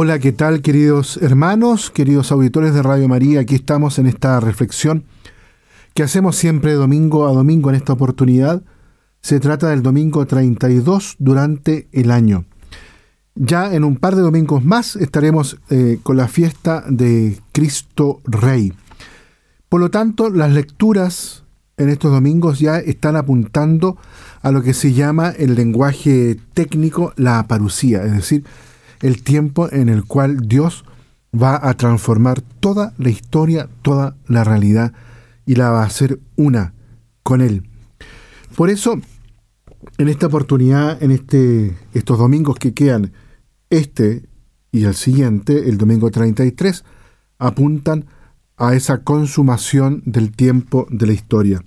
Hola, ¿qué tal queridos hermanos, queridos auditores de Radio María? Aquí estamos en esta reflexión que hacemos siempre domingo a domingo en esta oportunidad. Se trata del domingo 32 durante el año. Ya en un par de domingos más estaremos eh, con la fiesta de Cristo Rey. Por lo tanto, las lecturas en estos domingos ya están apuntando a lo que se llama el lenguaje técnico la parucía, es decir, el tiempo en el cual Dios va a transformar toda la historia, toda la realidad y la va a hacer una con Él. Por eso, en esta oportunidad, en este, estos domingos que quedan, este y el siguiente, el domingo 33, apuntan a esa consumación del tiempo de la historia.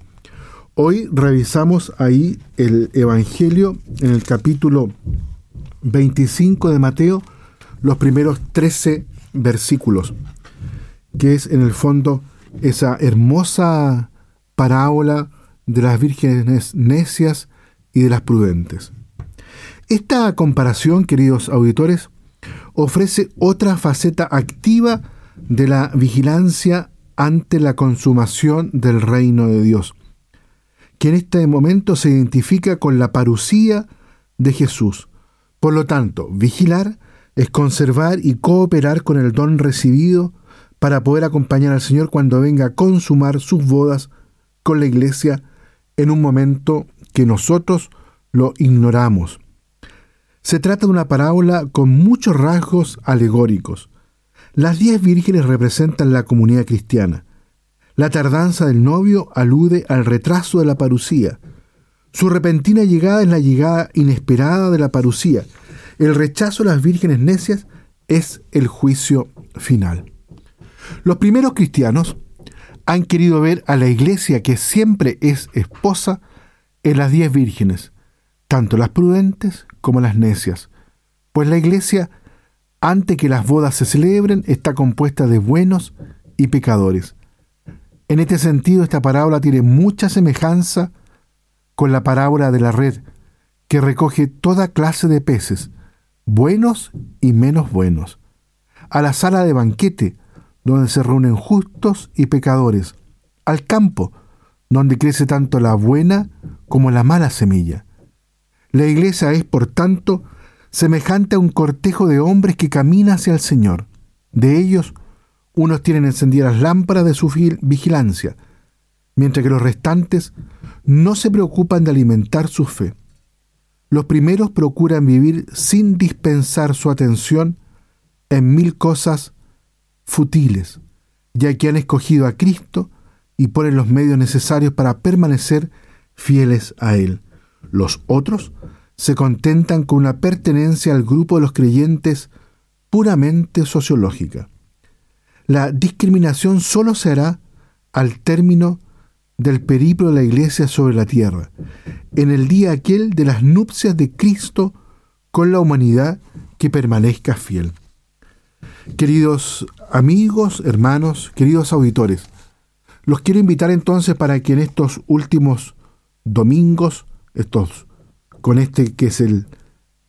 Hoy revisamos ahí el Evangelio en el capítulo 25 de Mateo, los primeros 13 versículos, que es en el fondo esa hermosa parábola de las vírgenes necias y de las prudentes. Esta comparación, queridos auditores, ofrece otra faceta activa de la vigilancia ante la consumación del reino de Dios, que en este momento se identifica con la parucía de Jesús, por lo tanto, vigilar es conservar y cooperar con el don recibido para poder acompañar al Señor cuando venga a consumar sus bodas con la iglesia en un momento que nosotros lo ignoramos. Se trata de una parábola con muchos rasgos alegóricos. Las diez vírgenes representan la comunidad cristiana. La tardanza del novio alude al retraso de la parucía. Su repentina llegada es la llegada inesperada de la parucía. El rechazo de las vírgenes necias es el juicio final. Los primeros cristianos han querido ver a la iglesia que siempre es esposa en las diez vírgenes, tanto las prudentes como las necias, pues la iglesia, antes que las bodas se celebren, está compuesta de buenos y pecadores. En este sentido, esta parábola tiene mucha semejanza con la parábola de la red, que recoge toda clase de peces, buenos y menos buenos, a la sala de banquete, donde se reúnen justos y pecadores, al campo, donde crece tanto la buena como la mala semilla. La iglesia es, por tanto, semejante a un cortejo de hombres que camina hacia el Señor. De ellos, unos tienen encendidas las lámparas de su vigilancia, mientras que los restantes no se preocupan de alimentar su fe. Los primeros procuran vivir sin dispensar su atención en mil cosas futiles, ya que han escogido a Cristo y ponen los medios necesarios para permanecer fieles a Él. Los otros se contentan con una pertenencia al grupo de los creyentes puramente sociológica. La discriminación solo se hará al término del periplo de la iglesia sobre la tierra, en el día aquel de las nupcias de Cristo con la humanidad que permanezca fiel. Queridos amigos, hermanos, queridos auditores, los quiero invitar entonces para que en estos últimos domingos, estos con este que es el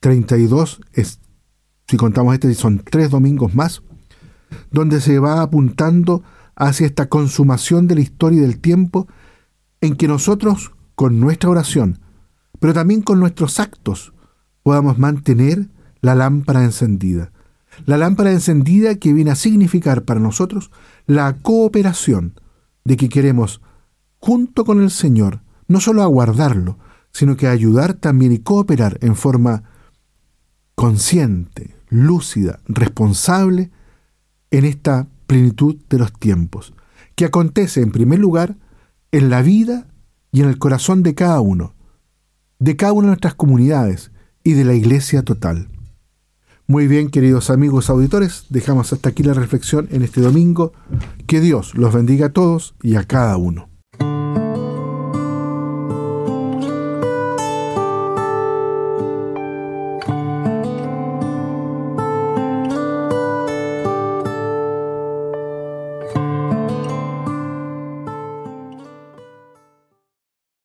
32, es, si contamos este son tres domingos más, donde se va apuntando hacia esta consumación de la historia y del tiempo en que nosotros, con nuestra oración, pero también con nuestros actos, podamos mantener la lámpara encendida. La lámpara encendida que viene a significar para nosotros la cooperación de que queremos, junto con el Señor, no solo aguardarlo, sino que ayudar también y cooperar en forma consciente, lúcida, responsable en esta plenitud de los tiempos, que acontece en primer lugar en la vida y en el corazón de cada uno, de cada una de nuestras comunidades y de la iglesia total. Muy bien, queridos amigos auditores, dejamos hasta aquí la reflexión en este domingo. Que Dios los bendiga a todos y a cada uno.